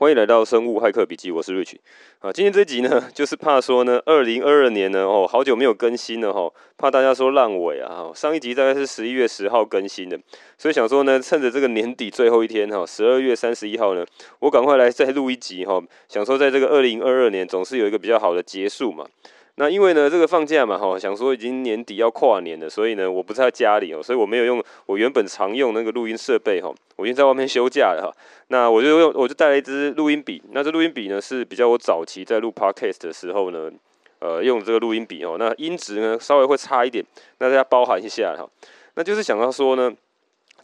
欢迎来到生物骇客笔记，我是 Rich 啊。今天这集呢，就是怕说呢，二零二二年呢，哦，好久没有更新了哈，怕大家说烂尾啊。上一集大概是十一月十号更新的，所以想说呢，趁着这个年底最后一天哈，十二月三十一号呢，我赶快来再录一集哈，想说在这个二零二二年总是有一个比较好的结束嘛。那因为呢，这个放假嘛，哈，想说已经年底要跨年了，所以呢，我不在家里哦，所以我没有用我原本常用那个录音设备哈，我已经在外面休假了哈。那我就用，我就带了一支录音笔。那这录音笔呢，是比较我早期在录 Podcast 的时候呢，呃，用这个录音笔哦。那音质呢，稍微会差一点，那大家包涵一下哈。那就是想要说呢。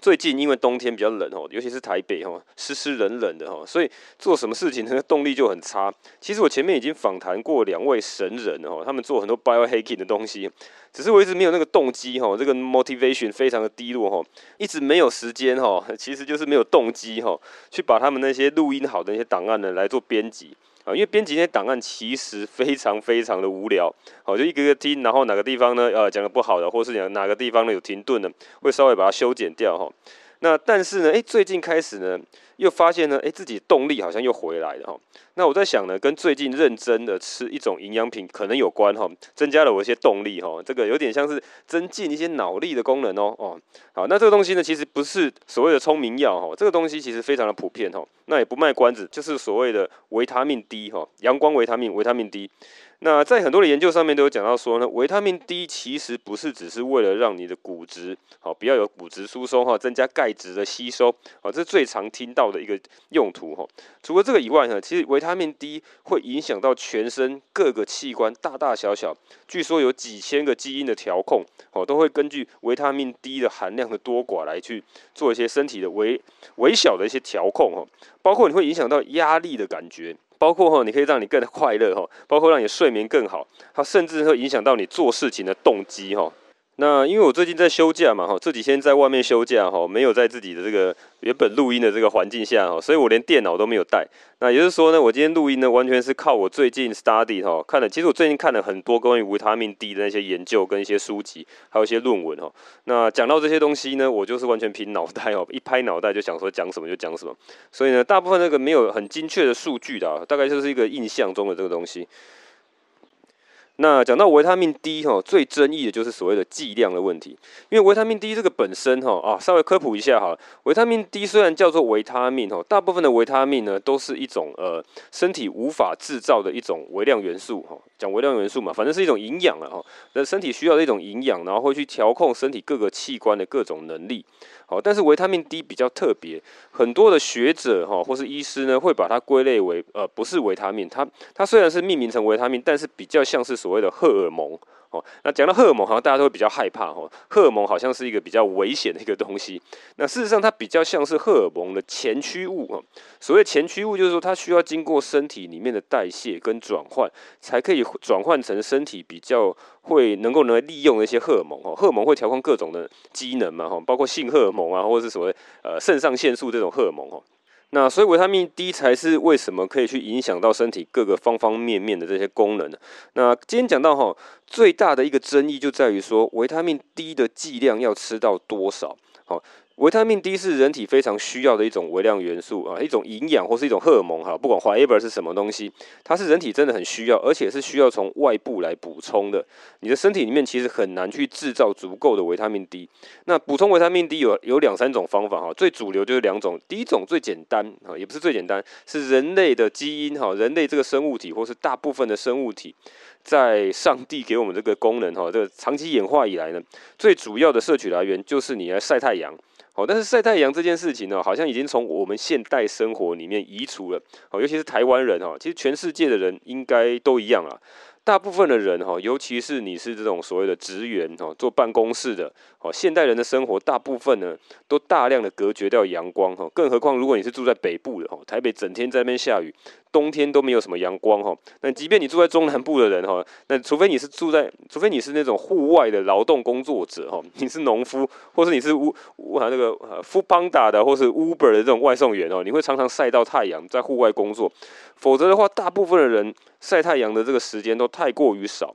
最近因为冬天比较冷哦，尤其是台北哦，湿湿冷冷的哈，所以做什么事情呢，动力就很差。其实我前面已经访谈过两位神人哦，他们做很多 biohacking 的东西，只是我一直没有那个动机哈，这个 motivation 非常的低落哈，一直没有时间哈，其实就是没有动机哈，去把他们那些录音好的那些档案呢来做编辑。啊，因为编辑那些档案其实非常非常的无聊，好，就一个个听，然后哪个地方呢，呃，讲的不好的，或是讲哪个地方呢有停顿的，会稍微把它修剪掉哈。那但是呢，诶，最近开始呢，又发现呢，诶，自己动力好像又回来了哈。那我在想呢，跟最近认真的吃一种营养品可能有关哈，增加了我一些动力哈。这个有点像是增进一些脑力的功能哦哦。好，那这个东西呢，其实不是所谓的聪明药哈，这个东西其实非常的普遍哈。那也不卖关子，就是所谓的维他命 D 哈，阳光维他命，维他命 D。那在很多的研究上面都有讲到说呢，维他命 D 其实不是只是为了让你的骨质好，不要有骨质疏松哈，增加钙质的吸收，好，这是最常听到的一个用途哈。除了这个以外呢，其实维他命 D 会影响到全身各个器官大大小小，据说有几千个基因的调控，哦，都会根据维他命 D 的含量的多寡来去做一些身体的微微小的一些调控哈，包括你会影响到压力的感觉。包括哈，你可以让你更快乐哈，包括让你睡眠更好，它甚至会影响到你做事情的动机哈。那因为我最近在休假嘛哈，这几天在外面休假哈，没有在自己的这个原本录音的这个环境下哈，所以我连电脑都没有带。那也就是说呢，我今天录音呢，完全是靠我最近 study 哈看了。其实我最近看了很多关于维他命 D 的那些研究跟一些书籍，还有一些论文哈。那讲到这些东西呢，我就是完全凭脑袋哦，一拍脑袋就想说讲什么就讲什么。所以呢，大部分那个没有很精确的数据的，大概就是一个印象中的这个东西。那讲到维他命 D 哈，最争议的就是所谓的剂量的问题。因为维他命 D 这个本身哈啊，稍微科普一下哈，维他命 D 虽然叫做维他命哈，大部分的维他命呢都是一种呃身体无法制造的一种微量元素哈。讲微量元素嘛，反正是一种营养了哈，那身体需要的一种营养，然后会去调控身体各个器官的各种能力。好，但是维他命 D 比较特别，很多的学者哈或是医师呢会把它归类为呃不是维他命，它它虽然是命名成维他命，但是比较像是所谓的荷尔蒙。那讲到荷尔蒙，好像大家都会比较害怕哦。荷尔蒙好像是一个比较危险的一个东西。那事实上，它比较像是荷尔蒙的前驱物哦。所谓前驱物，就是说它需要经过身体里面的代谢跟转换，才可以转换成身体比较会能够能利用的一些荷尔蒙哦。荷尔蒙会调控各种的机能嘛，哈，包括性荷尔蒙啊，或者是所谓呃肾上腺素这种荷尔蒙哦。那所以维他命 D 才是为什么可以去影响到身体各个方方面面的这些功能呢？那今天讲到哈，最大的一个争议就在于说维他命 D 的剂量要吃到多少？好。维他命 D 是人体非常需要的一种微量元素啊，一种营养或是一种荷尔蒙哈，不管 whatever 是什么东西，它是人体真的很需要，而且是需要从外部来补充的。你的身体里面其实很难去制造足够的维他命 D。那补充维他命 D 有有两三种方法哈，最主流就是两种。第一种最简单啊，也不是最简单，是人类的基因哈，人类这个生物体或是大部分的生物体，在上帝给我们这个功能哈，这个长期演化以来呢，最主要的摄取来源就是你来晒太阳。哦，但是晒太阳这件事情呢，好像已经从我们现代生活里面移除了。哦，尤其是台湾人哈，其实全世界的人应该都一样啊。大部分的人哈，尤其是你是这种所谓的职员哈，坐办公室的，哦，现代人的生活大部分呢，都大量的隔绝掉阳光哈。更何况如果你是住在北部的哈，台北整天在那边下雨，冬天都没有什么阳光哈。那即便你住在中南部的人哈，那除非你是住在，除非你是那种户外的劳动工作者哈，你是农夫，或是你是乌乌啊那个 Foodpanda 的，或是 Uber 的这种外送员哦，你会常常晒到太阳，在户外工作。否则的话，大部分的人晒太阳的这个时间都太过于少，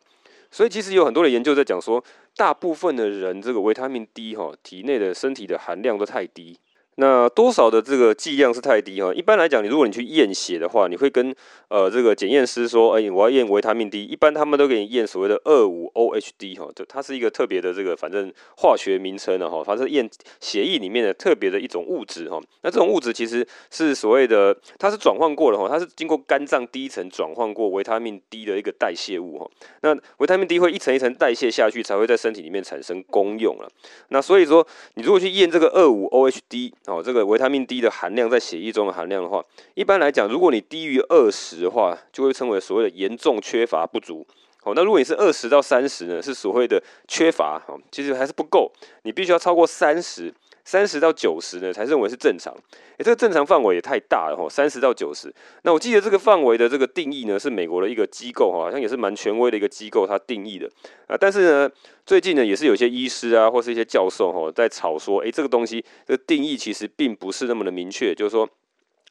所以其实有很多的研究在讲说，大部分的人这个维他命 D 哈体内的身体的含量都太低。那多少的这个剂量是太低哈？一般来讲，你如果你去验血的话，你会跟呃这个检验师说，哎，我要验维他命 D，一般他们都给你验所谓的二五 OHD 哈，就它是一个特别的这个反正化学名称的哈，反正验血液里面的特别的一种物质哈。那这种物质其实是所谓的，它是转换过的哈，它是经过肝脏第一层转换过维他命 D 的一个代谢物哈。那维他命 D 会一层一层代谢下去，才会在身体里面产生功用了。那所以说，你如果去验这个二五 OHD 哦，这个维他命 D 的含量在血液中的含量的话，一般来讲，如果你低于二十的话，就会称为所谓的严重缺乏不足。哦，那如果你是二十到三十呢，是所谓的缺乏，哦，其实还是不够，你必须要超过三十。三十到九十呢，才认为是正常。诶，这个正常范围也太大了哈，三十到九十。那我记得这个范围的这个定义呢，是美国的一个机构哈，好像也是蛮权威的一个机构，它定义的啊。但是呢，最近呢，也是有些医师啊，或是一些教授哈，在吵说，诶，这个东西这个定义其实并不是那么的明确，就是说。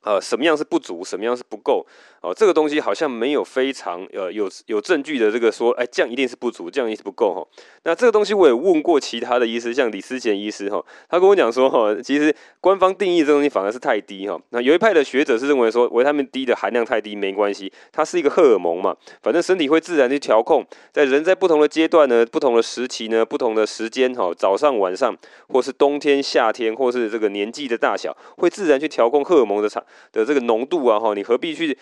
呃，什么样是不足，什么样是不够？哦，这个东西好像没有非常呃有有证据的这个说，哎，这样一定是不足，这样一定是不够哈。那这个东西我也问过其他的医师，像李思贤医师哈，他跟我讲说哈，其实官方定义这东西反而是太低哈。那有一派的学者是认为说，维他命 D 的含量太低没关系，它是一个荷尔蒙嘛，反正身体会自然去调控，在人在不同的阶段呢，不同的时期呢，不同的时间哈，早上晚上，或是冬天夏天，或是这个年纪的大小，会自然去调控荷尔蒙的产的这个浓度啊，哈，你何必去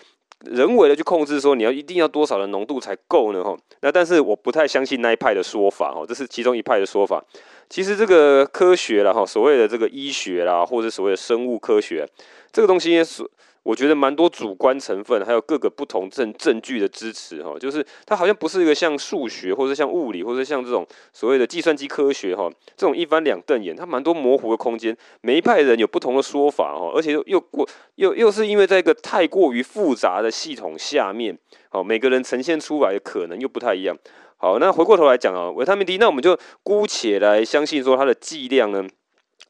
人为的去控制说你要一定要多少的浓度才够呢？哈，那但是我不太相信那一派的说法，哈，这是其中一派的说法。其实这个科学了，哈，所谓的这个医学啦，或者所谓的生物科学，这个东西是。我觉得蛮多主观成分，还有各个不同证证据的支持，哈，就是它好像不是一个像数学，或者像物理，或者像这种所谓的计算机科学，哈，这种一翻两瞪眼，它蛮多模糊的空间。每一派人有不同的说法，哈，而且又又过又又是因为在一个太过于复杂的系统下面，好，每个人呈现出来的可能又不太一样。好，那回过头来讲啊，维他命 D，那我们就姑且来相信说它的剂量呢。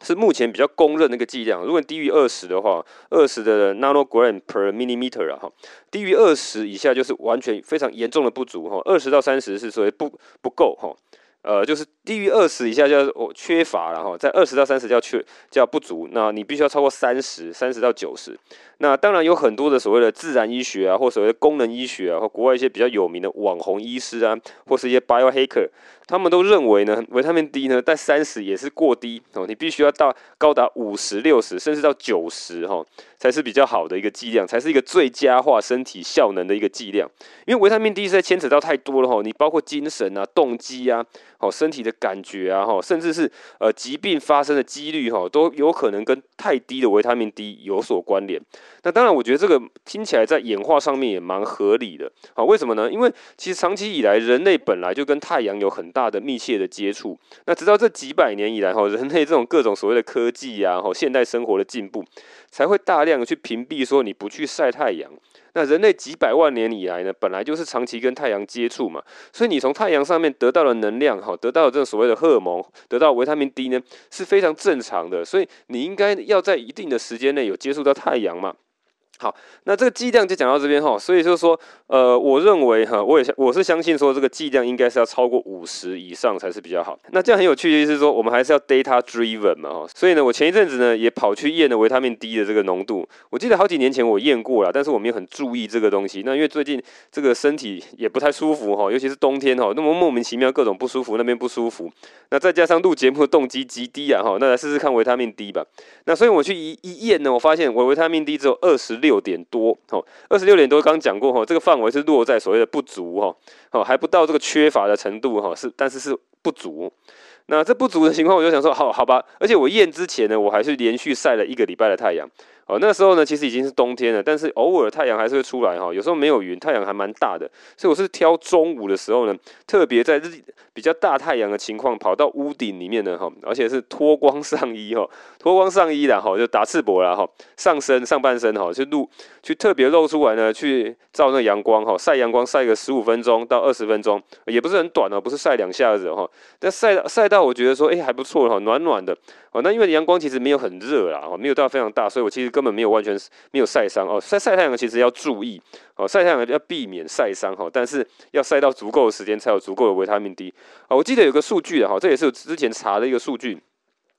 是目前比较公认的一个剂量，如果低于二十的话，二十的 nanogram per millimeter 啊，哈，低于二十以下就是完全非常严重的不足哈，二十到三十是属于不不够哈。呃，就是低于二十以下叫哦缺乏了哈，在二十到三十叫缺叫不足，那你必须要超过三十，三十到九十。那当然有很多的所谓的自然医学啊，或所谓的功能医学啊，或国外一些比较有名的网红医师啊，或是一些 biohacker，他们都认为呢，维他命 D 呢在三十也是过低哦，你必须要到高达五十、六十，甚至到九十哈，才是比较好的一个剂量，才是一个最佳化身体效能的一个剂量。因为维他命 D 实在牵扯到太多了哈，你包括精神啊、动机啊。好，身体的感觉啊，哈，甚至是呃疾病发生的几率哈，都有可能跟太低的维他命 D 有所关联。那当然，我觉得这个听起来在演化上面也蛮合理的。好，为什么呢？因为其实长期以来，人类本来就跟太阳有很大的密切的接触。那直到这几百年以来，哈，人类这种各种所谓的科技啊，哈，现代生活的进步，才会大量的去屏蔽说你不去晒太阳。那人类几百万年以来呢，本来就是长期跟太阳接触嘛，所以你从太阳上面得到的能量，哈，得到这种所谓的荷尔蒙，得到维他命 D 呢，是非常正常的，所以你应该要在一定的时间内有接触到太阳嘛。好，那这个剂量就讲到这边哈，所以就是说，呃，我认为哈，我也我是相信说这个剂量应该是要超过五十以上才是比较好。那这样很有趣的是说，我们还是要 data driven 嘛哈，所以呢，我前一阵子呢也跑去验了维他命 D 的这个浓度，我记得好几年前我验过了，但是我没有很注意这个东西。那因为最近这个身体也不太舒服哈，尤其是冬天哈，那么莫名其妙各种不舒服，那边不舒服，那再加上录节目的动机极低啊哈，那来试试看维他命 D 吧。那所以我去一一验呢，我发现我维他命 D 只有二十六。六点多，哦，二十六点多，刚讲过，哈，这个范围是落在所谓的不足，哈，哦，还不到这个缺乏的程度，哈，是，但是是不足。那这不足的情况，我就想说，好好吧，而且我验之前呢，我还是连续晒了一个礼拜的太阳。哦，那时候呢，其实已经是冬天了，但是偶尔太阳还是会出来哈。有时候没有云，太阳还蛮大的，所以我是挑中午的时候呢，特别在日比较大太阳的情况，跑到屋顶里面呢哈，而且是脱光上衣哈，脱光上衣然后就打赤膊了哈，上身上半身哈，去露去特别露出来呢，去照那阳光哈，晒阳光晒个十五分钟到二十分钟，也不是很短哦，不是晒两下子哈，但晒到晒到我觉得说，哎还不错哈，暖暖的哦。那因为阳光其实没有很热啦，哦没有到非常大，所以我其实根本没有完全没有晒伤哦，晒晒太阳其实要注意哦，晒太阳要避免晒伤哈，但是要晒到足够的时间才有足够的维他命 D 啊。我记得有个数据啊，哈，这也是之前查的一个数据。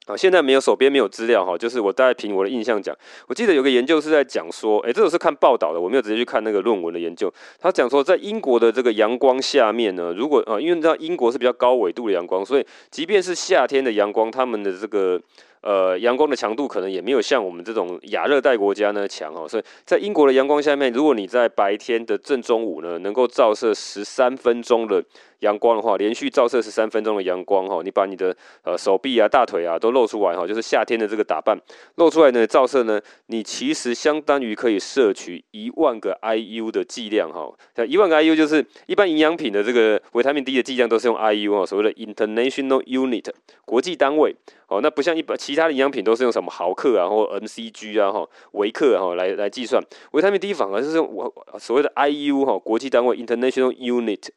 啊，现在没有手边没有资料哈，就是我大概凭我的印象讲，我记得有个研究是在讲说，诶，这个是看报道的，我没有直接去看那个论文的研究。他讲说，在英国的这个阳光下面呢，如果啊，因为你知道英国是比较高纬度的阳光，所以即便是夏天的阳光，他们的这个。呃，阳光的强度可能也没有像我们这种亚热带国家呢强哦，所以在英国的阳光下面，如果你在白天的正中午呢，能够照射十三分钟的阳光的话，连续照射十三分钟的阳光哈，你把你的呃手臂啊、大腿啊都露出来哈，就是夏天的这个打扮露出来呢照射呢，你其实相当于可以摄取一万个 IU 的剂量哈，像一万个 IU 就是一般营养品的这个维他命 D 的剂量都是用 IU 哈，所谓的 International Unit 国际单位。哦，那不像一般其他的营养品都是用什么毫克啊，或 mcg 啊，哈，微克哈来来计算，维他命 D 反而是用我所谓的 IU 哈，国际单位 International Unit。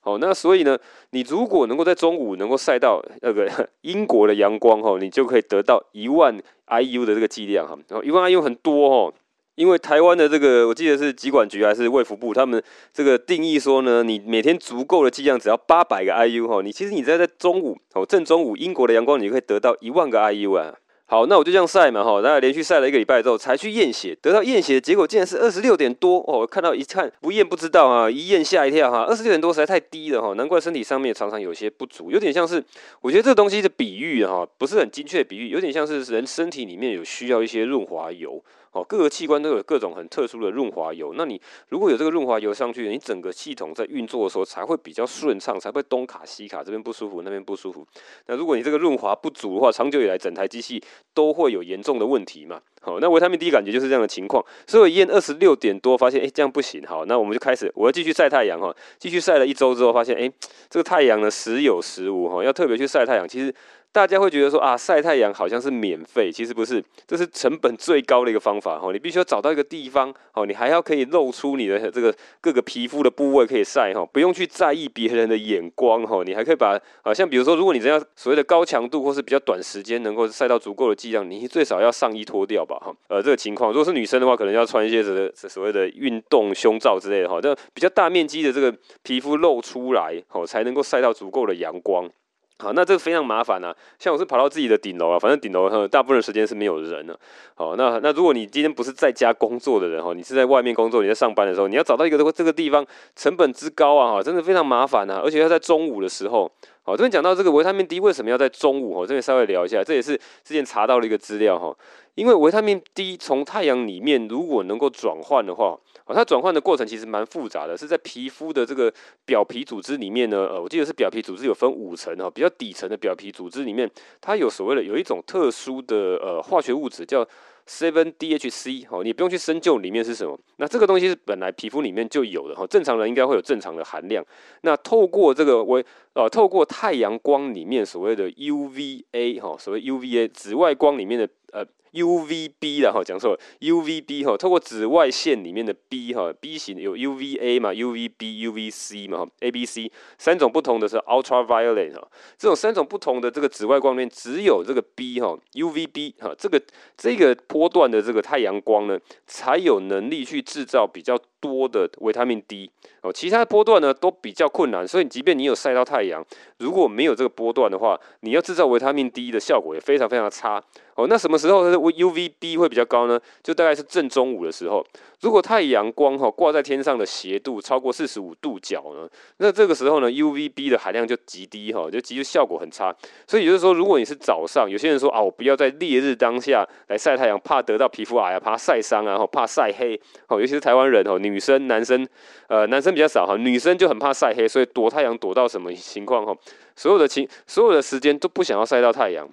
好，那所以呢，你如果能够在中午能够晒到那个 英国的阳光哈，你就可以得到一万 IU 的这个剂量哈，然后一万 IU 很多哦。因为台湾的这个，我记得是疾管局还是卫福部，他们这个定义说呢，你每天足够的剂量只要八百个 IU 哈，你其实你在在中午哦，正中午英国的阳光，你就可以得到一万个 IU 啊。好，那我就这样晒嘛哈，大概连续晒了一个礼拜之后，才去验血，得到验血的结果竟然是二十六点多哦，看到一看不验不知道啊，一验吓一跳哈，二十六点多实在太低了哈，难怪身体上面常常有些不足，有点像是我觉得这个东西的比喻哈，不是很精确的比喻，有点像是人身体里面有需要一些润滑油。哦，各个器官都有各种很特殊的润滑油。那你如果有这个润滑油上去，你整个系统在运作的时候才会比较顺畅，才会东卡西卡，这边不舒服，那边不舒服。那如果你这个润滑不足的话，长久以来整台机器都会有严重的问题嘛。好，那维他命 D 感觉就是这样的情况。所以我验二十六点多，发现哎、这样不行。好，那我们就开始，我要继续晒太阳哈。继续晒了一周之后，发现哎、这个太阳呢时有时无哈，要特别去晒太阳。其实。大家会觉得说啊，晒太阳好像是免费，其实不是，这是成本最高的一个方法哈。你必须要找到一个地方哦，你还要可以露出你的这个各个皮肤的部位可以晒哈，不用去在意别人的眼光哈。你还可以把啊，像比如说，如果你这样所谓的高强度或是比较短时间能够晒到足够的剂量，你最少要上衣脱掉吧哈。呃，这个情况，如果是女生的话，可能要穿一些这个所谓的运动胸罩之类的哈，这比较大面积的这个皮肤露出来哦，才能够晒到足够的阳光。好，那这个非常麻烦啊。像我是跑到自己的顶楼啊，反正顶楼大部分时间是没有人的。好，那那如果你今天不是在家工作的人哈，你是在外面工作，你在上班的时候，你要找到一个这个这个地方，成本之高啊哈，真的非常麻烦啊。而且要在中午的时候。好，这边讲到这个维他命 D 为什么要在中午？我这边稍微聊一下，这也是之前查到了一个资料哈。因为维他命 D 从太阳里面如果能够转换的话，它转换的过程其实蛮复杂的，是在皮肤的这个表皮组织里面呢。呃，我记得是表皮组织有分五层哈，比较底层的表皮组织里面，它有所谓的有一种特殊的呃化学物质叫。Seven DHC，哦，你不用去深究里面是什么。那这个东西是本来皮肤里面就有的哈，正常人应该会有正常的含量。那透过这个微呃，透过太阳光里面所谓的 UVA 哈，所谓 UVA 紫外光里面的呃。UVB 的哈讲错了，UVB 哈，透过紫外线里面的 B 哈，B 型有 UVA 嘛，UVB、UVC 嘛哈，A、B、C 三种不同的是 ultraviolet 哈，这种三种不同的这个紫外光面，只有这个 B 哈，UVB 哈，这个这个波段的这个太阳光呢，才有能力去制造比较多的维他命 D 哦，其他的波段呢都比较困难，所以即便你有晒到太阳，如果没有这个波段的话，你要制造维他命 D 的效果也非常非常的差哦。那什么时候它的 UVB 会比较高呢？就大概是正中午的时候。如果太阳光哈挂在天上的斜度超过四十五度角呢，那这个时候呢，UVB 的含量就极低哈，就其实效果很差。所以也就是说，如果你是早上，有些人说啊，我不要在烈日当下来晒太阳，怕得到皮肤癌啊，怕晒伤啊，怕晒黑哦。尤其是台湾人哦，女生、男生，呃，男生比较少哈，女生就很怕晒黑，所以躲太阳躲到什么情况哈？所有的情，所有的时间都不想要晒到太阳。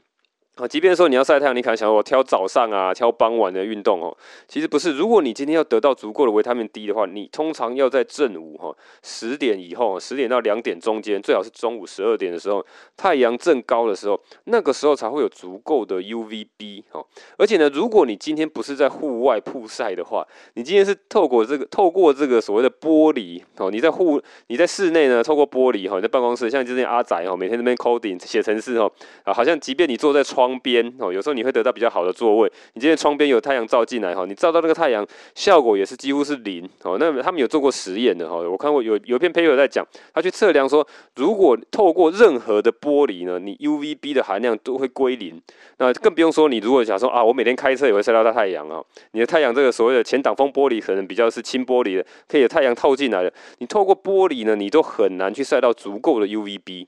啊，即便说你要晒太阳，你可能想我挑早上啊，挑傍晚的运动哦。其实不是，如果你今天要得到足够的维他命 D 的话，你通常要在正午哈十点以后，十点到两点中间，最好是中午十二点的时候，太阳正高的时候，那个时候才会有足够的 UVB 哦。而且呢，如果你今天不是在户外曝晒的话，你今天是透过这个透过这个所谓的玻璃哦，你在户你在室内呢，透过玻璃哈，你在办公室，像之前阿仔哈，每天那边 coding 写程式哈啊，好像即便你坐在窗。窗边哦，有时候你会得到比较好的座位。你今天窗边有太阳照进来哈，你照到那个太阳，效果也是几乎是零哦。那他们有做过实验的哈，我看过有有一篇 paper 在讲，他去测量说，如果透过任何的玻璃呢，你 UVB 的含量都会归零。那更不用说你如果想说啊，我每天开车也会晒到大太阳啊，你的太阳这个所谓的前挡风玻璃可能比较是轻玻璃的，可以有太阳透进来的，你透过玻璃呢，你都很难去晒到足够的 UVB。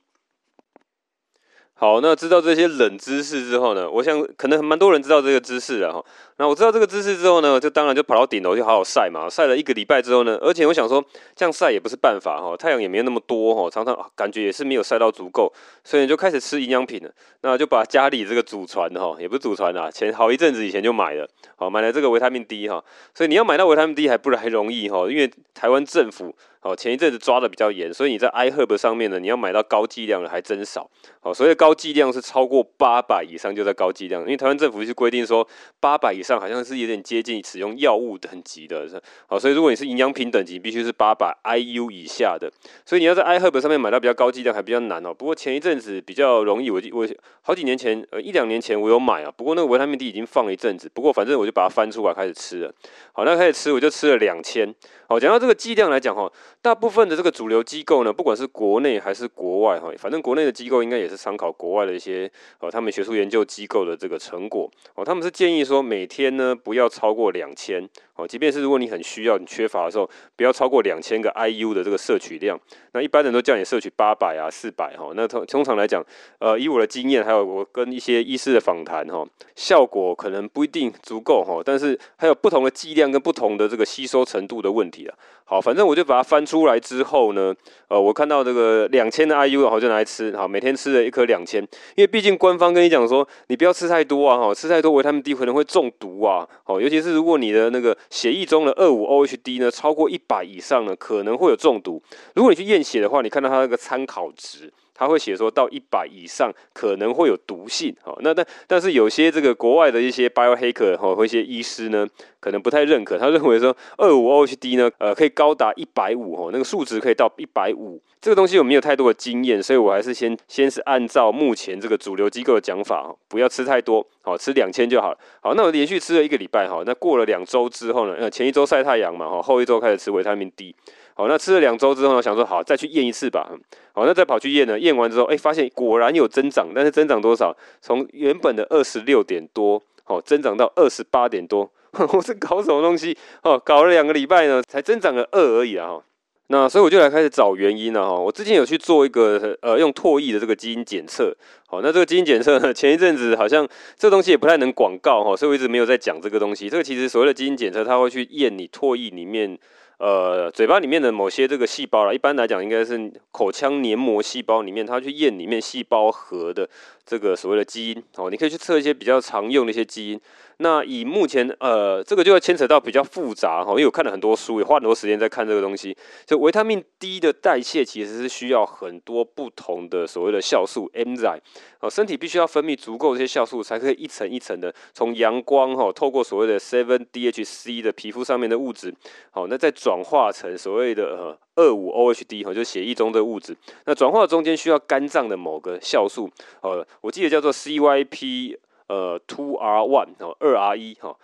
好，那知道这些冷知识之后呢，我想可能蛮多人知道这个知识了哈。那我知道这个知识之后呢，就当然就跑到顶楼去好好晒嘛。晒了一个礼拜之后呢，而且我想说这样晒也不是办法哈，太阳也没有那么多哈，常常感觉也是没有晒到足够，所以就开始吃营养品了。那就把家里这个祖传哈，也不是祖传啦，前好一阵子以前就买了，好买了这个维他命 D 哈。所以你要买到维他命 D 还不还容易哈，因为台湾政府。哦，前一阵子抓的比较严，所以你在 iHerb 上面呢，你要买到高剂量的还真少。哦，所以高剂量是超过八百以上就在高剂量，因为台湾政府是规定说八百以上好像是有点接近使用药物等级的。好，所以如果你是营养品等级，必须是八百 IU 以下的。所以你要在 iHerb 上面买到比较高剂量还比较难哦。不过前一阵子比较容易，我我好几年前呃一两年前我有买啊。不过那个维他命 D 已经放了一阵子，不过反正我就把它翻出来开始吃了。好，那开始吃我就吃了两千。好，讲到这个剂量来讲哈。大部分的这个主流机构呢，不管是国内还是国外哈，反正国内的机构应该也是参考国外的一些呃，他们学术研究机构的这个成果。哦，他们是建议说每天呢不要超过两千哦，即便是如果你很需要、你缺乏的时候，不要超过两千个 IU 的这个摄取量。那一般人都叫你摄取八百啊、四百哈。那通通常来讲，呃，以我的经验，还有我跟一些医师的访谈哈，效果可能不一定足够哈，但是还有不同的剂量跟不同的这个吸收程度的问题啊。好，反正我就把它翻出来之后呢，呃，我看到这个两千的 IU，然后就拿来吃，好，每天吃了一颗两千，因为毕竟官方跟你讲说，你不要吃太多啊，哈，吃太多维他命 D 可能会中毒啊，好，尤其是如果你的那个血液中的二五 OHD 呢超过一百以上呢，可能会有中毒。如果你去验血的话，你看到它那个参考值。他会写说到一百以上可能会有毒性，好，那但但是有些这个国外的一些 biohacker 哈或一些医师呢，可能不太认可，他认为说二五 OHD 呢，呃，可以高达一百五哈，那个数值可以到一百五，这个东西我没有太多的经验，所以我还是先先是按照目前这个主流机构的讲法，不要吃太多，好，吃两千就好了，好，那我连续吃了一个礼拜哈，那过了两周之后呢，呃，前一周晒太阳嘛哈，后一周开始吃维他命 D。好，那吃了两周之后呢，想说好再去验一次吧。好，那再跑去验呢，验完之后，哎、欸，发现果然有增长，但是增长多少？从原本的二十六点多，好，增长到二十八点多。我是搞什么东西？哦，搞了两个礼拜呢，才增长了二而已啊。哈，那所以我就来开始找原因了。哈，我之前有去做一个呃用唾液的这个基因检测。好，那这个基因检测呢，前一阵子好像这东西也不太能广告哈，所以我一直没有在讲这个东西。这个其实所谓的基因检测，它会去验你唾液里面。呃，嘴巴里面的某些这个细胞啦，一般来讲应该是口腔黏膜细胞里面，它去验里面细胞核的这个所谓的基因哦，你可以去测一些比较常用的一些基因。那以目前呃，这个就要牵扯到比较复杂哈，因为我看了很多书，也花很多时间在看这个东西。就维他命 D 的代谢其实是需要很多不同的所谓的酵素 enzyme 哦，身体必须要分泌足够这些酵素，才可以一层一层的从阳光哈，透过所谓的 seven DHC 的皮肤上面的物质，好，那再转化成所谓的呃二五 OHD 哈，就血液中的物质。那转化中间需要肝脏的某个酵素，呃，我记得叫做 CYP。呃，two R one 哦，二 R 一哈，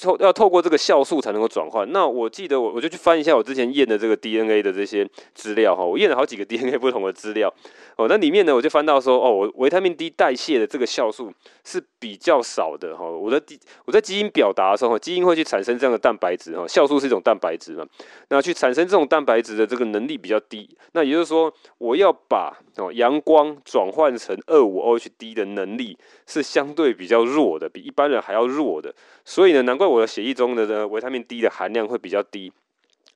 透要透过这个酵素才能够转换。那我记得我我就去翻一下我之前验的这个 DNA 的这些资料哈，我验了好几个 DNA 不同的资料哦。那里面呢，我就翻到说哦，我维他命 D 代谢的这个酵素是比较少的哈。我的我在基因表达的时候，基因会去产生这样的蛋白质哈，酵素是一种蛋白质嘛，那去产生这种蛋白质的这个能力比较低。那也就是说，我要把哦阳光转换成二五 OHD 的能力。是相对比较弱的，比一般人还要弱的，所以呢，难怪我的血液中的呢维他命 D 的含量会比较低。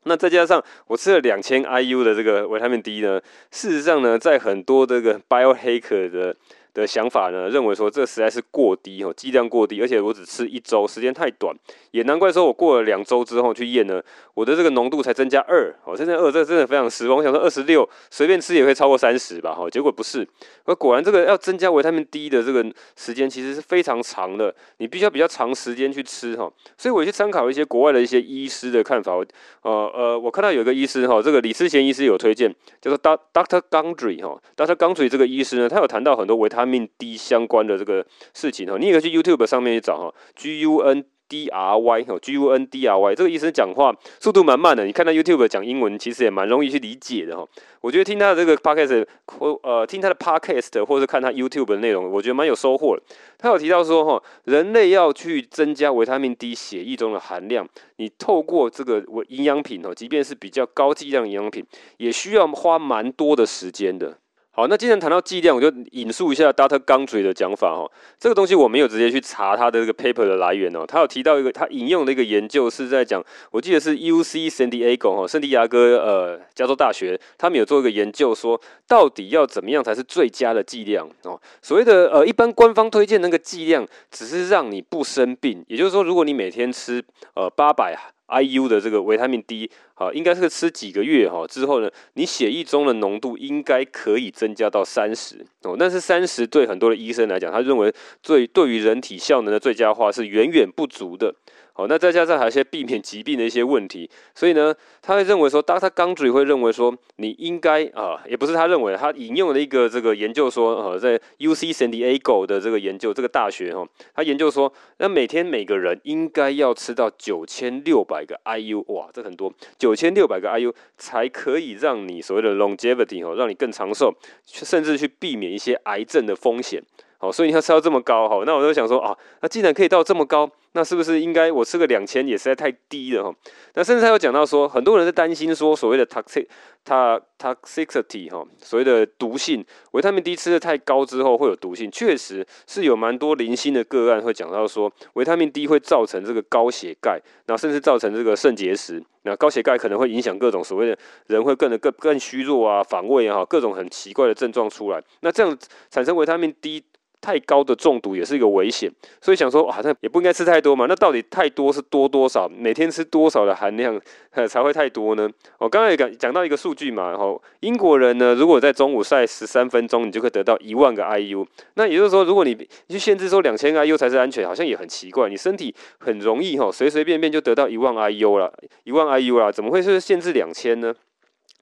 那再加上我吃了两千 IU 的这个维他命 D 呢，事实上呢，在很多这个 biohacker 的。的想法呢，认为说这实在是过低哦，剂量过低，而且我只吃一周，时间太短，也难怪说我过了两周之后去验呢，我的这个浓度才增加二哦，增加二，这真的非常失望。我想说二十六随便吃也会超过三十吧，哈，结果不是，而果然这个要增加维他命 D 的这个时间其实是非常长的，你必须要比较长时间去吃哈，所以我去参考一些国外的一些医师的看法，呃呃，我看到有一个医师哈，这个李思贤医师有推荐，叫做 Doctor Gundry 哈，Doctor Gundry 这个医师呢，他有谈到很多维他命 D 相关的这个事情哈，你也可以去 YouTube 上面去找哈，G U N。D R Y 哈，G U N D R Y 这个医生讲话速度蛮慢的，你看他 YouTube 讲英文，其实也蛮容易去理解的哈。我觉得听他的这个 Podcast 或呃听他的 Podcast 或者看他 YouTube 的内容，我觉得蛮有收获的。他有提到说哈，人类要去增加维他命 D 血液中的含量，你透过这个维营养品哦，即便是比较高剂量营养品，也需要花蛮多的时间的。好，那既然谈到剂量，我就引述一下 Dr. Gundry 的讲法哈。这个东西我没有直接去查他的这个 paper 的来源哦。他有提到一个，他引用的一个研究是在讲，我记得是 UC San Diego 哈，圣地亚哥呃加州大学，他们有做一个研究，说到底要怎么样才是最佳的剂量哦。所谓的呃，一般官方推荐那个剂量，只是让你不生病，也就是说，如果你每天吃呃八百 IU 的这个维他命 D。好，应该是吃几个月哈之后呢，你血液中的浓度应该可以增加到三十哦。但是三十对很多的医生来讲，他认为最对于人体效能的最佳化是远远不足的。好，那再加上还有一些避免疾病的一些问题，所以呢，他会认为说，当他刚嘴会认为说，你应该啊，也不是他认为，他引用了一个这个研究说，呃，在 UC San Diego 的这个研究，这个大学哈，他研究说，那每天每个人应该要吃到九千六百个 IU，哇，这很多，九千六百个 IU 才可以让你所谓的 longevity 哈，让你更长寿，甚至去避免一些癌症的风险。所以你要吃到这么高哈，那我就想说啊，那既然可以到这么高，那是不是应该我吃个两千也实在太低了哈？那甚至他有讲到说，很多人在担心说，所谓的 toxic toxicity 哈，所谓的毒性，维他命 D 吃的太高之后会有毒性，确实是有蛮多零星的个案会讲到说，维他命 D 会造成这个高血钙，那甚至造成这个肾结石，那高血钙可能会影响各种所谓的人会更的更更虚弱啊、反胃啊，各种很奇怪的症状出来，那这样产生维他命 D。太高的中毒也是一个危险，所以想说哇，那也不应该吃太多嘛。那到底太多是多多少？每天吃多少的含量 才会太多呢？我刚刚也讲讲到一个数据嘛，然后英国人呢，如果在中午晒十三分钟，你就可以得到一万个 IU。那也就是说，如果你你去限制说两千 IU 才是安全，好像也很奇怪。你身体很容易哈，随随便便就得到一万 IU 了，一万 IU 啦，怎么会是限制两千呢？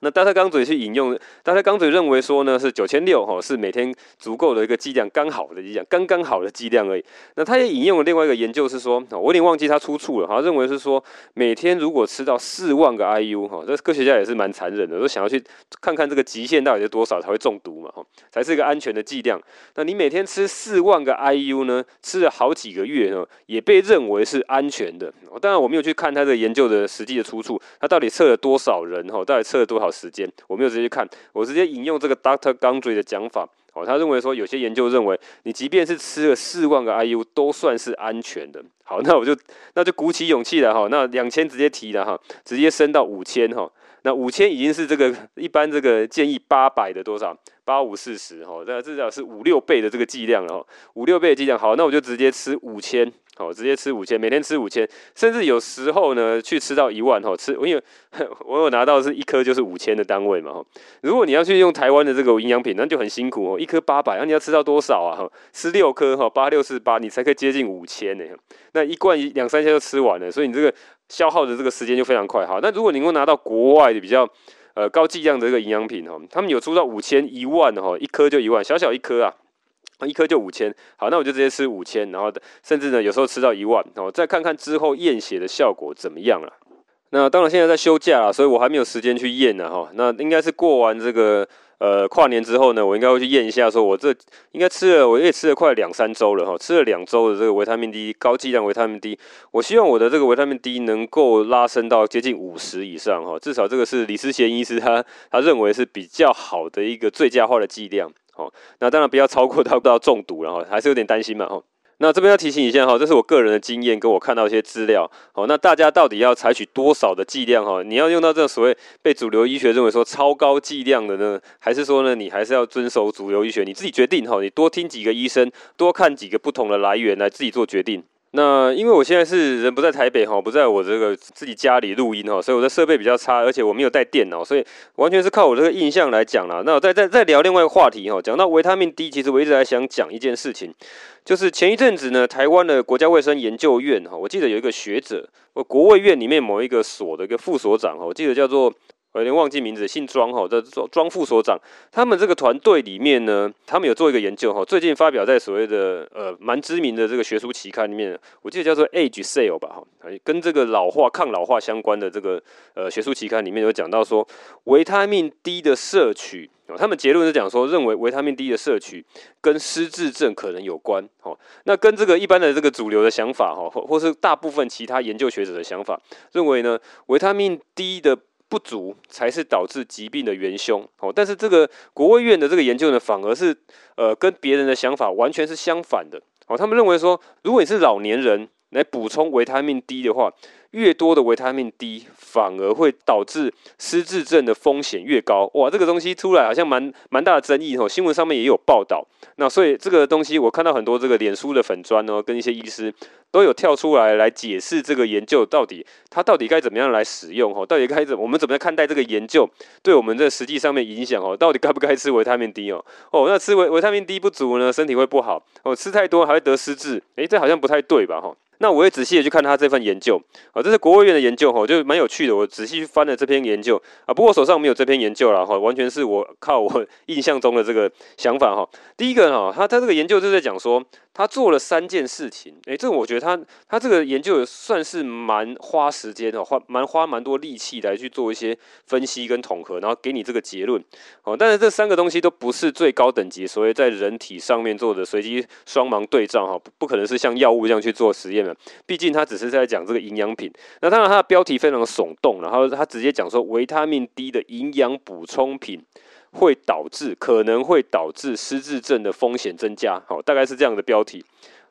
那大特刚嘴去引用，大特刚嘴认为说呢，是九千六哈，是每天足够的一个剂量，刚好的剂量，刚刚好的剂量而已。那他也引用了另外一个研究是说，我有点忘记他出处了，好像认为是说，每天如果吃到四万个 IU 哈，这科学家也是蛮残忍的，都想要去看看这个极限到底是多少才会中毒嘛哈，才是一个安全的剂量。那你每天吃四万个 IU 呢，吃了好几个月呢，也被认为是安全的。当然我没有去看他的研究的实际的出处，他到底测了多少人哈，到底测了多少。时间我没有直接看，我直接引用这个 Dr. Gundry 的讲法哦，他认为说有些研究认为你即便是吃了四万个 IU 都算是安全的。好，那我就那就鼓起勇气了哈，那两千直接提了哈，直接升到五千哈，那五千已经是这个一般这个建议八百的多少八五四十哈，那至少是五六倍的这个剂量了哈，五六倍的剂量。好，那我就直接吃五千。好，直接吃五千，每天吃五千，甚至有时候呢，去吃到一万。哈，吃我因为 我有拿到是一颗就是五千的单位嘛。哈，如果你要去用台湾的这个营养品，那就很辛苦哦，一颗八百，那你要吃到多少啊？哈，吃六颗哈，八六四八，你才可以接近五千呢。那一罐两三千就吃完了，所以你这个消耗的这个时间就非常快。哈，那如果你能够拿到国外的比较呃高剂量的这个营养品哈，他们有出到五千一万哈，一颗就一万，小小一颗啊。一颗就五千，好，那我就直接吃五千，然后甚至呢，有时候吃到一万，然后再看看之后验血的效果怎么样了。那当然现在在休假了，所以我还没有时间去验呢，哈。那应该是过完这个呃跨年之后呢，我应该会去验一下，说我这应该吃了，我也吃了快两三周了哈，吃了两周的这个维他命 D 高剂量维他命 D，我希望我的这个维他命 D 能够拉升到接近五十以上哈，至少这个是李思贤医师他他认为是比较好的一个最佳化的剂量。好，那当然不要超过到 到中毒，然后还是有点担心嘛。哈，那这边要提醒一下哈，这是我个人的经验，跟我看到一些资料。好，那大家到底要采取多少的剂量？哈，你要用到这所谓被主流医学认为说超高剂量的呢，还是说呢，你还是要遵守主流医学？你自己决定哈，你多听几个医生，多看几个不同的来源来自己做决定。那因为我现在是人不在台北哈，不在我这个自己家里录音哈，所以我的设备比较差，而且我没有带电脑，所以完全是靠我这个印象来讲啦。那我再再再聊另外一个话题哈，讲到维他命 D，其实我一直在想讲一件事情，就是前一阵子呢，台湾的国家卫生研究院哈，我记得有一个学者，我国卫院里面某一个所的一个副所长哈，我记得叫做我有点忘记名字，姓庄哈的庄庄副所长，他们这个团队里面呢，他们有做一个研究哈，最近发表在所谓的呃蛮知名的这个学术期刊里面，我记得叫做 Age Cell 吧哈，跟这个老化抗老化相关的这个呃学术期刊里面有讲到说，维他命 D 的摄取，他们结论是讲说，认为维他命 D 的摄取跟失智症可能有关哦，那跟这个一般的这个主流的想法哈，或或是大部分其他研究学者的想法，认为呢，维他命 D 的不足才是导致疾病的元凶哦，但是这个国卫院的这个研究呢，反而是呃跟别人的想法完全是相反的哦。他们认为说，如果你是老年人来补充维他命 D 的话，越多的维他命 D 反而会导致失智症的风险越高。哇，这个东西出来好像蛮蛮大的争议哦，新闻上面也有报道。那所以这个东西我看到很多这个脸书的粉砖哦，跟一些医师。都有跳出来来解释这个研究到底它到底该怎么样来使用哦，到底该怎我们怎么样看待这个研究对我们这实际上面影响哦，到底该不该吃维他命 D 哦哦，那吃维维他命 D 不足呢，身体会不好哦，吃太多还会得失智，诶，这好像不太对吧哈？那我也仔细的去看他这份研究啊，这是国务院的研究哈，就蛮有趣的。我仔细翻了这篇研究啊，不过手上没有这篇研究了哈，完全是我靠我印象中的这个想法哈。第一个哈，他他这个研究就在讲说。他做了三件事情，诶，这我觉得他他这个研究算是蛮花时间的，花蛮花蛮多力气来去做一些分析跟统合，然后给你这个结论。哦，但是这三个东西都不是最高等级，所谓在人体上面做的随机双盲对照，哈，不可能是像药物这样去做实验的。毕竟他只是在讲这个营养品。那当然，它的标题非常的耸动，然后他直接讲说维他命 D 的营养补充品。会导致可能会导致失智症的风险增加，好，大概是这样的标题。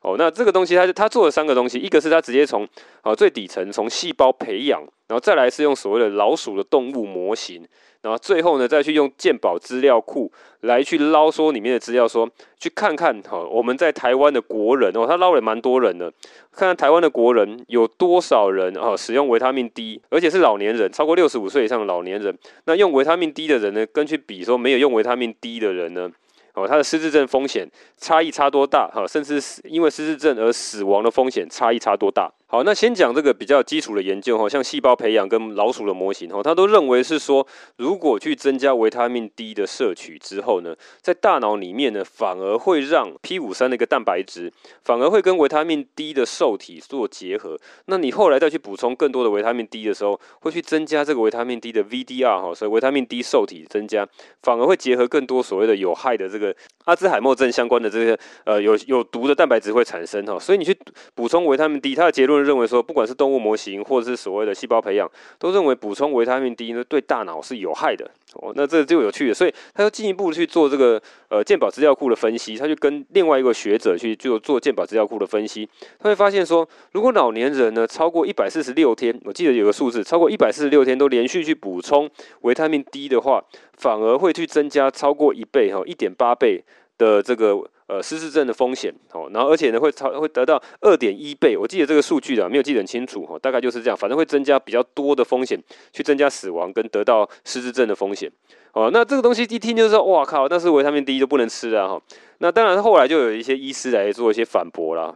哦，那这个东西他他做了三个东西，一个是他直接从啊最底层从细胞培养，然后再来是用所谓的老鼠的动物模型。然后最后呢，再去用健保资料库来去捞说里面的资料说，说去看看哈，我们在台湾的国人哦，他捞了蛮多人的，看看台湾的国人有多少人啊使用维他命 D，而且是老年人，超过六十五岁以上的老年人。那用维他命 D 的人呢，跟去比说没有用维他命 D 的人呢，哦，他的失智症风险差异差多大哈，甚至因为失智症而死亡的风险差异差多大？好，那先讲这个比较基础的研究哈，像细胞培养跟老鼠的模型哈，他都认为是说，如果去增加维他命 D 的摄取之后呢，在大脑里面呢，反而会让 P 五三的一个蛋白质，反而会跟维他命 D 的受体做结合。那你后来再去补充更多的维他命 D 的时候，会去增加这个维他命 D 的 VDR 哈，所以维他命 D 受体增加，反而会结合更多所谓的有害的这个阿兹海默症相关的这些呃有有毒的蛋白质会产生哈。所以你去补充维他命 D，它的结论。认为说，不管是动物模型或者是所谓的细胞培养，都认为补充维他命 D 呢，对大脑是有害的哦。那这就有趣了，所以他又进一步去做这个呃健保资料库的分析，他就跟另外一个学者去就做健保资料库的分析，他会发现说，如果老年人呢超过一百四十六天，我记得有个数字，超过一百四十六天都连续去补充维他命 D 的话，反而会去增加超过一倍哈，一点八倍的这个。呃，失智症的风险，哦，然后而且呢，会超会得到二点一倍，我记得这个数据的，没有记得很清楚，哈，大概就是这样，反正会增加比较多的风险，去增加死亡跟得到失智症的风险，哦，那这个东西一听就是说，哇靠，那是维他命 D 就不能吃啊，哈，那当然后来就有一些医师来做一些反驳啦。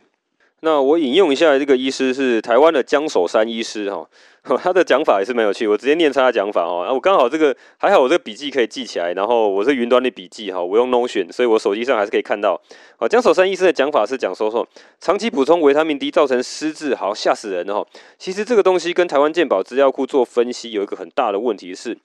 那我引用一下这个医师是台湾的江守山医师哈，他的讲法也是蛮有趣，我直接念他的讲法哈。我刚好这个还好，我这个笔记可以记起来，然后我是云端的笔记哈，我用 Notion，所以我手机上还是可以看到。好，江守山医师的讲法是讲说说，长期补充维他命 D 造成失智，好吓死人哈。其实这个东西跟台湾健保资料库做分析有一个很大的问题是，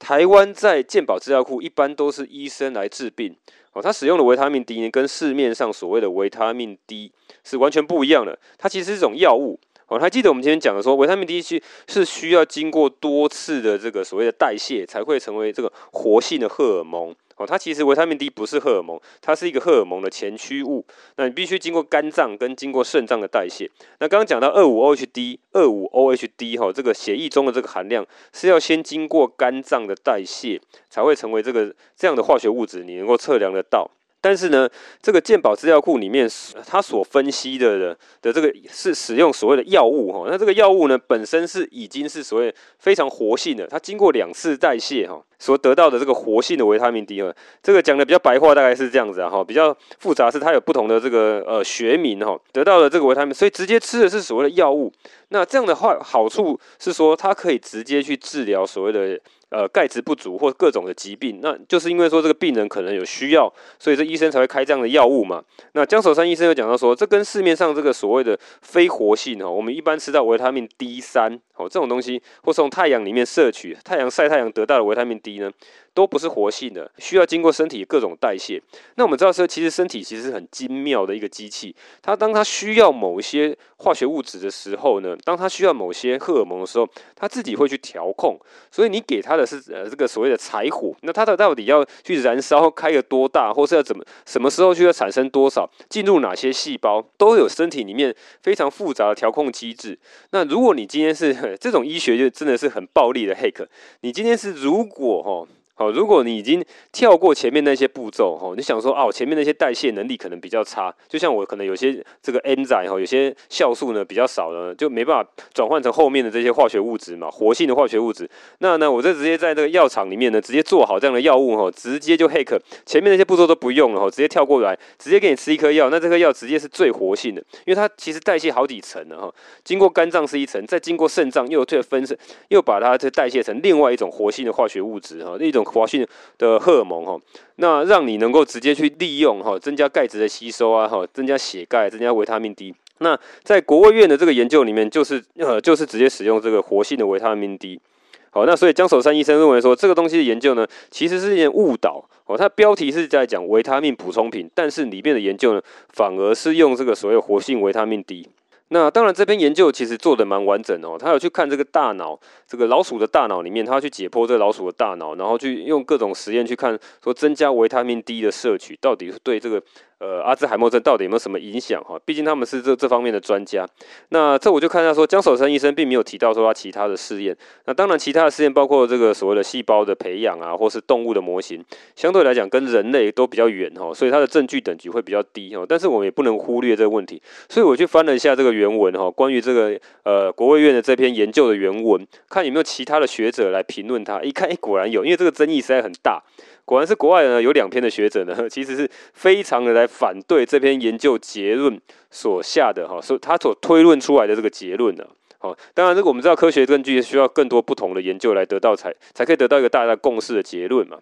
台湾在健保资料库一般都是医生来治病。哦，它使用的维他命 D 呢，跟市面上所谓的维他命 D 是完全不一样的。它其实是一种药物。哦，还记得我们今天讲的说，维他命 D 是是需要经过多次的这个所谓的代谢，才会成为这个活性的荷尔蒙。哦，它其实维他命 D 不是荷尔蒙，它是一个荷尔蒙的前驱物。那你必须经过肝脏跟经过肾脏的代谢。那刚刚讲到二五 OHD，二五 OHD 哈，这个血液中的这个含量是要先经过肝脏的代谢，才会成为这个这样的化学物质，你能够测量得到。但是呢，这个健保资料库里面，它所分析的的的这个是使用所谓的药物哈，那这个药物呢本身是已经是所谓非常活性的，它经过两次代谢哈，所得到的这个活性的维他命 D 二，这个讲的比较白话，大概是这样子啊哈，比较复杂是它有不同的这个呃学名哈，得到的这个维他命，所以直接吃的是所谓的药物。那这样的话好处是说，它可以直接去治疗所谓的。呃，钙质不足或各种的疾病，那就是因为说这个病人可能有需要，所以这医生才会开这样的药物嘛。那江守山医生又讲到说，这跟市面上这个所谓的非活性哈，我们一般吃到维他命 D 三哦这种东西，或是从太阳里面摄取，太阳晒太阳得到的维他命 D 呢，都不是活性的，需要经过身体各种代谢。那我们知道说，其实身体其实是很精妙的一个机器。它当它需要某一些化学物质的时候呢，当它需要某些荷尔蒙的时候，它自己会去调控。所以你给它的是呃这个所谓的柴火，那它的到底要去燃烧开个多大，或是要怎么什么时候需要产生多少，进入哪些细胞，都有身体里面非常复杂的调控机制。那如果你今天是 这种医学，就真的是很暴力的黑客。你今天是如果哈。好，如果你已经跳过前面那些步骤，哈，你想说哦，前面那些代谢能力可能比较差，就像我可能有些这个 enzyme 哈，有些酵素呢比较少呢，就没办法转换成后面的这些化学物质嘛，活性的化学物质。那呢，我就直接在这个药厂里面呢，直接做好这样的药物哈，直接就 hack 前面那些步骤都不用了哈，直接跳过来，直接给你吃一颗药，那这颗药直接是最活性的，因为它其实代谢好几层的哈，经过肝脏是一层，再经过肾脏又有这分，又把它这代谢成另外一种活性的化学物质哈，一种。活性的荷尔蒙哈，那让你能够直接去利用哈，增加钙质的吸收啊哈，增加血钙，增加维他命 D。那在国卫院的这个研究里面，就是呃，就是直接使用这个活性的维他命 D。好，那所以江守山医生认为说，这个东西的研究呢，其实是一件误导哦。它标题是在讲维他命补充品，但是里面的研究呢，反而是用这个所谓活性维他命 D。那当然，这篇研究其实做的蛮完整哦。他有去看这个大脑，这个老鼠的大脑里面，他去解剖这个老鼠的大脑，然后去用各种实验去看，说增加维他命 D 的摄取到底是对这个。呃，阿兹海默症到底有没有什么影响哈？毕竟他们是这这方面的专家。那这我就看一下说，江守山医生并没有提到说他其他的试验。那当然，其他的试验包括这个所谓的细胞的培养啊，或是动物的模型，相对来讲跟人类都比较远哈，所以它的证据等级会比较低哈。但是我们也不能忽略这个问题，所以我去翻了一下这个原文哈，关于这个呃国卫院的这篇研究的原文，看有没有其他的学者来评论它。一看，哎，果然有，因为这个争议实在很大。果然是国外呢，有两篇的学者呢，其实是非常的来反对这篇研究结论所下的哈，所他所推论出来的这个结论呢，好，当然这个我们知道科学根据需要更多不同的研究来得到才才可以得到一个大家共识的结论嘛。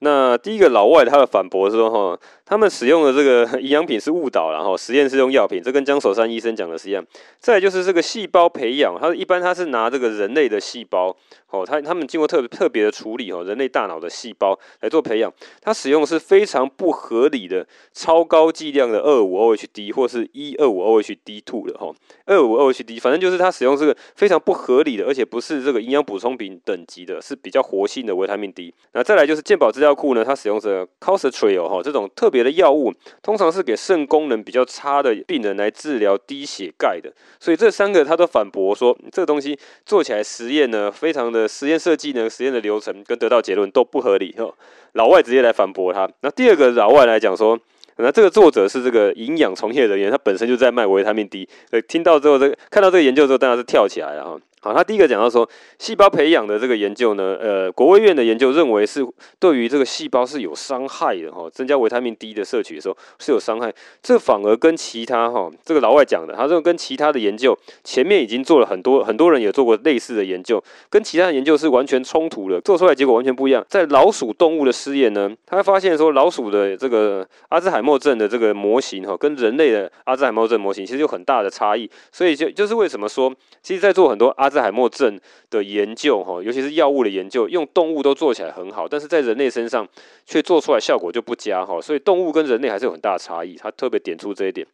那第一个老外他的反驳是说哈，他们使用的这个 营养品是误导，然后实验是用药品，这跟江守山医生讲的是一样。再就是这个细胞培养，他一般他是拿这个人类的细胞。哦，他他们经过特别特别的处理哦，人类大脑的细胞来做培养，它使用是非常不合理的超高剂量的二五 OHD 或是一二五 OHD two 的哈，二五 OHD，反正就是它使用这个非常不合理的，而且不是这个营养补充品等级的，是比较活性的维他命 D。那再来就是健保资料库呢，它使用着 Calcitriol 哈这种特别的药物，通常是给肾功能比较差的病人来治疗低血钙的，所以这三个他都反驳说，这个东西做起来实验呢非常的。实验设计呢，实验的流程跟得到结论都不合理哈。老外直接来反驳他。那第二个老外来讲说，那这个作者是这个营养从业人员，他本身就在卖维他命 D。呃，听到之后，这个看到这个研究之后，当然是跳起来了哈。好，他第一个讲到说，细胞培养的这个研究呢，呃，国卫院的研究认为是对于这个细胞是有伤害的哈，增加维他命 D 的摄取的时候是有伤害，这反而跟其他哈，这个老外讲的，他说跟其他的研究前面已经做了很多很多人也做过类似的研究，跟其他的研究是完全冲突的，做出来结果完全不一样。在老鼠动物的试验呢，他发现说老鼠的这个阿兹海默症的这个模型哈，跟人类的阿兹海默症模型其实有很大的差异，所以就就是为什么说，其实在做很多阿兹海默症的研究，哈，尤其是药物的研究，用动物都做起来很好，但是在人类身上却做出来效果就不佳，哈，所以动物跟人类还是有很大差异。他特别点出这一点，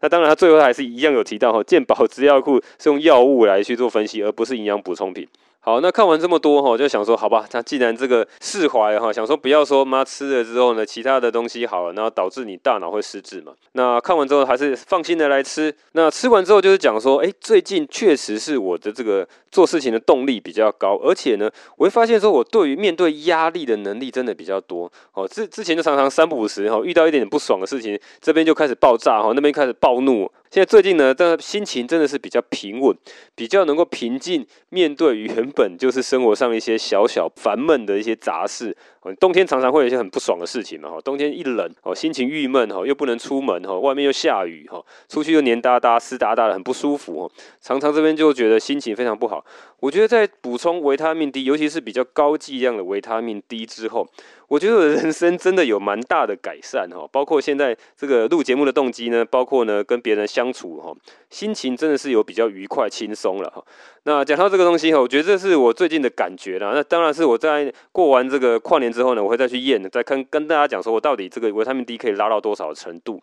那当然他最后还是一样有提到，哈，健保资料库是用药物来去做分析，而不是营养补充品。好，那看完这么多哈，就想说，好吧，那既然这个释怀哈，想说不要说妈吃了之后呢，其他的东西好了，然后导致你大脑会失智嘛。那看完之后还是放心的来吃。那吃完之后就是讲说，哎，最近确实是我的这个做事情的动力比较高，而且呢，我会发现说我对于面对压力的能力真的比较多。哦，之之前就常常三不五时哈，遇到一点点不爽的事情，这边就开始爆炸哈，那边开始暴怒，现在最近呢，但心情真的是比较平稳，比较能够平静面对原本就是生活上一些小小烦闷的一些杂事。冬天常常会有一些很不爽的事情嘛，哈，冬天一冷，哦，心情郁闷，哈，又不能出门，哈，外面又下雨，哈，出去又黏哒哒、湿哒哒的，很不舒服，常常这边就觉得心情非常不好。我觉得在补充维他命 D，尤其是比较高剂量的维他命 D 之后，我觉得我的人生真的有蛮大的改善，哈，包括现在这个录节目的动机呢，包括呢跟别人相处，哈，心情真的是有比较愉快、轻松了，哈。那讲到这个东西哈，我觉得这是我最近的感觉啦。那当然是我在过完这个跨年之后呢，我会再去验，再看跟大家讲说我到底这个维他命 D 可以拉到多少程度。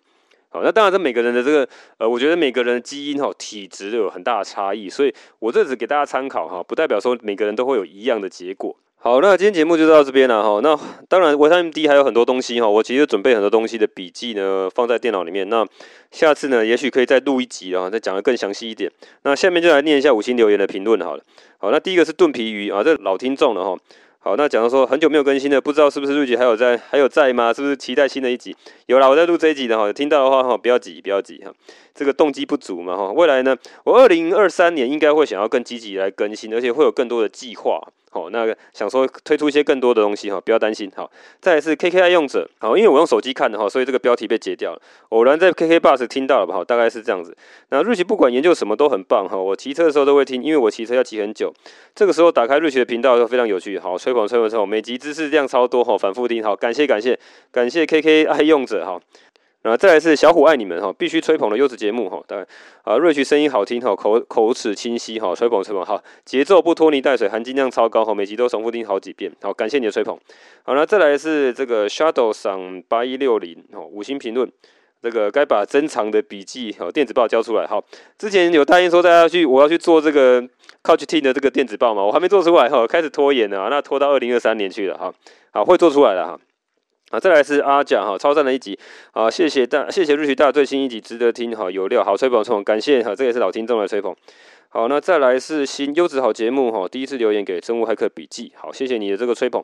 好，那当然这每个人的这个呃，我觉得每个人的基因哈体质都有很大的差异，所以我这只给大家参考哈，不代表说每个人都会有一样的结果。好，那今天节目就到这边了哈。那当然，维他命 D 还有很多东西哈。我其实准备很多东西的笔记呢，放在电脑里面。那下次呢，也许可以再录一集啊，再讲得更详细一点。那下面就来念一下五星留言的评论好了。好，那第一个是炖皮鱼啊，这老听众了哈。好，那讲到说很久没有更新了，不知道是不是瑞奇还有在还有在吗？是不是期待新的一集？有啦，我在录这一集的哈。听到的话哈，不要急，不要急哈。这个动机不足嘛哈。未来呢，我二零二三年应该会想要更积极来更新，而且会有更多的计划。好，那个想说推出一些更多的东西哈，不要担心。好，再来是 KK 爱用者，好，因为我用手机看的哈，所以这个标题被截掉了。偶然在 KK Bus 听到了吧？好，大概是这样子。那 Rich 不管研究什么都很棒哈，我骑车的时候都会听，因为我骑车要骑很久。这个时候打开 Rich 的频道都非常有趣。好，吹捧吹捧吹捧，每集知识量超多哈，反复听。好，感谢感谢感谢 KK 爱用者哈。那再来是小虎爱你们哈，必须吹捧的优质节目哈，当然啊，瑞奇声音好听哈，口口齿清晰哈，吹捧吹捧好，节奏不拖泥带水，含金量超高哈，每集都重复听好几遍，好，感谢你的吹捧。好，那再来是这个 Shadow 上八一六零哦，五星评论，这个该把珍藏的笔记和电子报交出来。好，之前有答应说大家去，我要去做这个 Couch Team 的这个电子报嘛，我还没做出来哈，开始拖延了，那拖到二零二三年去了哈，好，会做出来了哈。啊，再来是阿甲哈，超赞的一集啊！谢谢大，谢谢瑞奇大最新一集，值得听哈，有料，好吹捧吹捧，感谢哈，这也是老听众的吹捧。好，那再来是新优质好节目哈，第一次留言给生物骇客笔记，好，谢谢你的这个吹捧。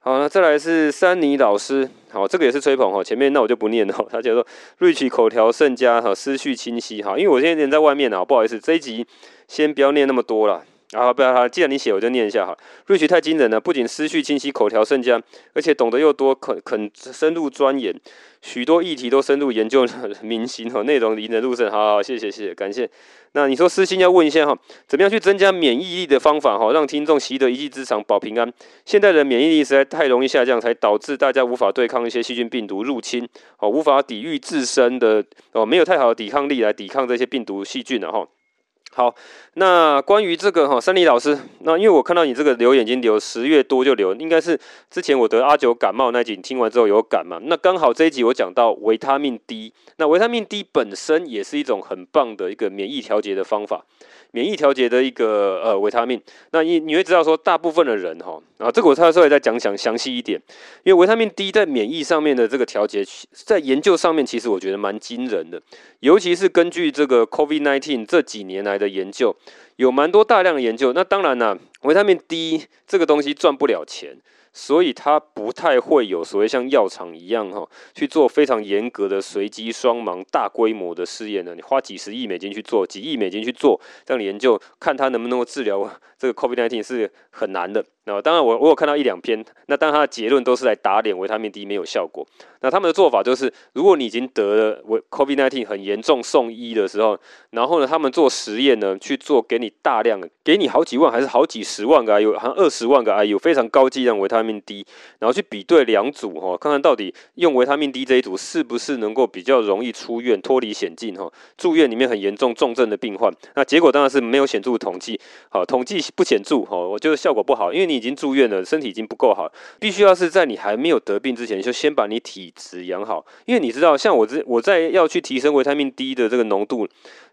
好，那再来是珊妮老师，好，这个也是吹捧哈，前面那我就不念了，他叫做瑞奇口条甚佳哈，思绪清晰哈，因为我现在人在外面啊，不好意思，这一集先不要念那么多了。啊，不要哈！既然你写，我就念一下哈。瑞奇太惊人了，不仅思绪清晰，口条甚佳，而且懂得又多，肯肯深入钻研，许多议题都深入研究明星哈，内容引人入胜。好，好，谢谢，谢谢，感谢。那你说私心要问一下哈，怎么样去增加免疫力的方法哈，让听众习得一技之长保平安？现代人免疫力实在太容易下降，才导致大家无法对抗一些细菌病毒入侵，哦，无法抵御自身的哦，没有太好的抵抗力来抵抗这些病毒细菌了哈。好，那关于这个哈，三里老师，那因为我看到你这个流眼睛流十月多就流，应该是之前我得阿九感冒那集，你听完之后有感嘛？那刚好这一集我讲到维他命 D，那维他命 D 本身也是一种很棒的一个免疫调节的方法。免疫调节的一个呃维他命，那你你会知道说，大部分的人哈啊，这个我稍微再讲讲详细一点，因为维他命 D 在免疫上面的这个调节，在研究上面其实我觉得蛮惊人的，尤其是根据这个 COVID nineteen 这几年来的研究，有蛮多大量的研究。那当然呢，维他命 D 这个东西赚不了钱。所以它不太会有所谓像药厂一样哈去做非常严格的随机双盲大规模的试验呢，你花几十亿美金去做，几亿美金去做这样的研究，看它能不能够治疗这个 COVID-19 是很难的。那当然我我有看到一两篇，那当然它的结论都是来打脸维他命 D 没有效果。那他们的做法就是，如果你已经得了维 COVID-19 很严重送医的时候，然后呢，他们做实验呢去做，给你大量的，给你好几万还是好几十万个 IU，好像二十万个啊，有非常高剂量维他命 D，然后去比对两组哈，看看到底用维他命 D 这一组是不是能够比较容易出院脱离险境哈，住院里面很严重重症的病患，那结果当然是没有显著统计，好，统计不显著哈，我觉得效果不好，因为你已经住院了，身体已经不够好，必须要是在你还没有得病之前就先把你体质养好，因为你知道，像我这我在要去提升维他命 D 的这个浓度。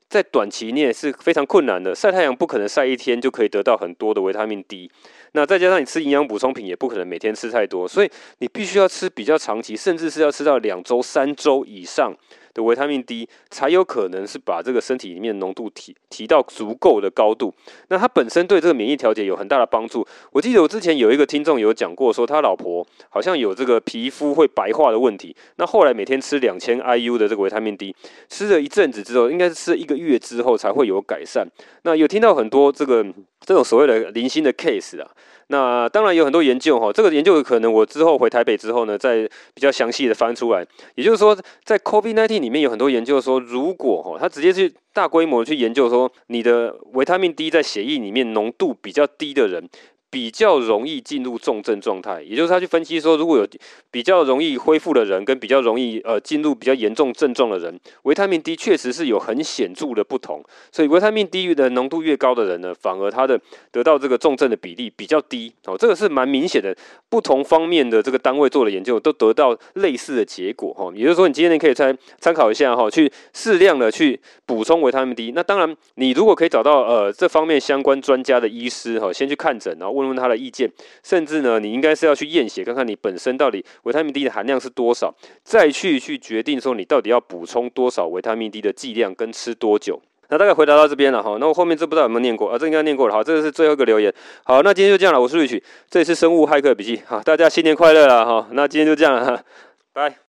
在短期内是非常困难的，晒太阳不可能晒一天就可以得到很多的维他命 D，那再加上你吃营养补充品也不可能每天吃太多，所以你必须要吃比较长期，甚至是要吃到两周、三周以上，的维他命 D，才有可能是把这个身体里面浓度提提到足够的高度。那它本身对这个免疫调节有很大的帮助。我记得我之前有一个听众有讲过，说他老婆好像有这个皮肤会白化的问题，那后来每天吃两千 IU 的这个维他命 D，吃了一阵子之后，应该是吃一个月之后才会有改善。那有听到很多这个这种所谓的零星的 case 啊。那当然有很多研究哈，这个研究可能我之后回台北之后呢，再比较详细的翻出来。也就是说，在 COVID-19 里面有很多研究说，如果哈，他直接去大规模去研究说，你的维他命 D 在血液里面浓度比较低的人。比较容易进入重症状态，也就是他去分析说，如果有比较容易恢复的人，跟比较容易呃进入比较严重症状的人，维他命 D 确实是有很显著的不同。所以维他命 D 的浓度越高的人呢，反而他的得到这个重症的比例比较低。哦，这个是蛮明显的，不同方面的这个单位做的研究都得到类似的结果。哈，也就是说，你今天可以参参考一下哈，去适量的去补充维他命 D。那当然，你如果可以找到呃这方面相关专家的医师哈，先去看诊，然后问问问他的意见，甚至呢，你应该是要去验血，看看你本身到底维他命 D 的含量是多少，再去去决定说你到底要补充多少维他命 D 的剂量跟吃多久。那大概回答到这边了哈，那我后面这不知道有没有念过啊？这应该念过了，好，这个是最后一个留言。好，那今天就这样了，我是瑞曲这里是生物骇客笔记，好，大家新年快乐了哈。那今天就这样了哈，拜。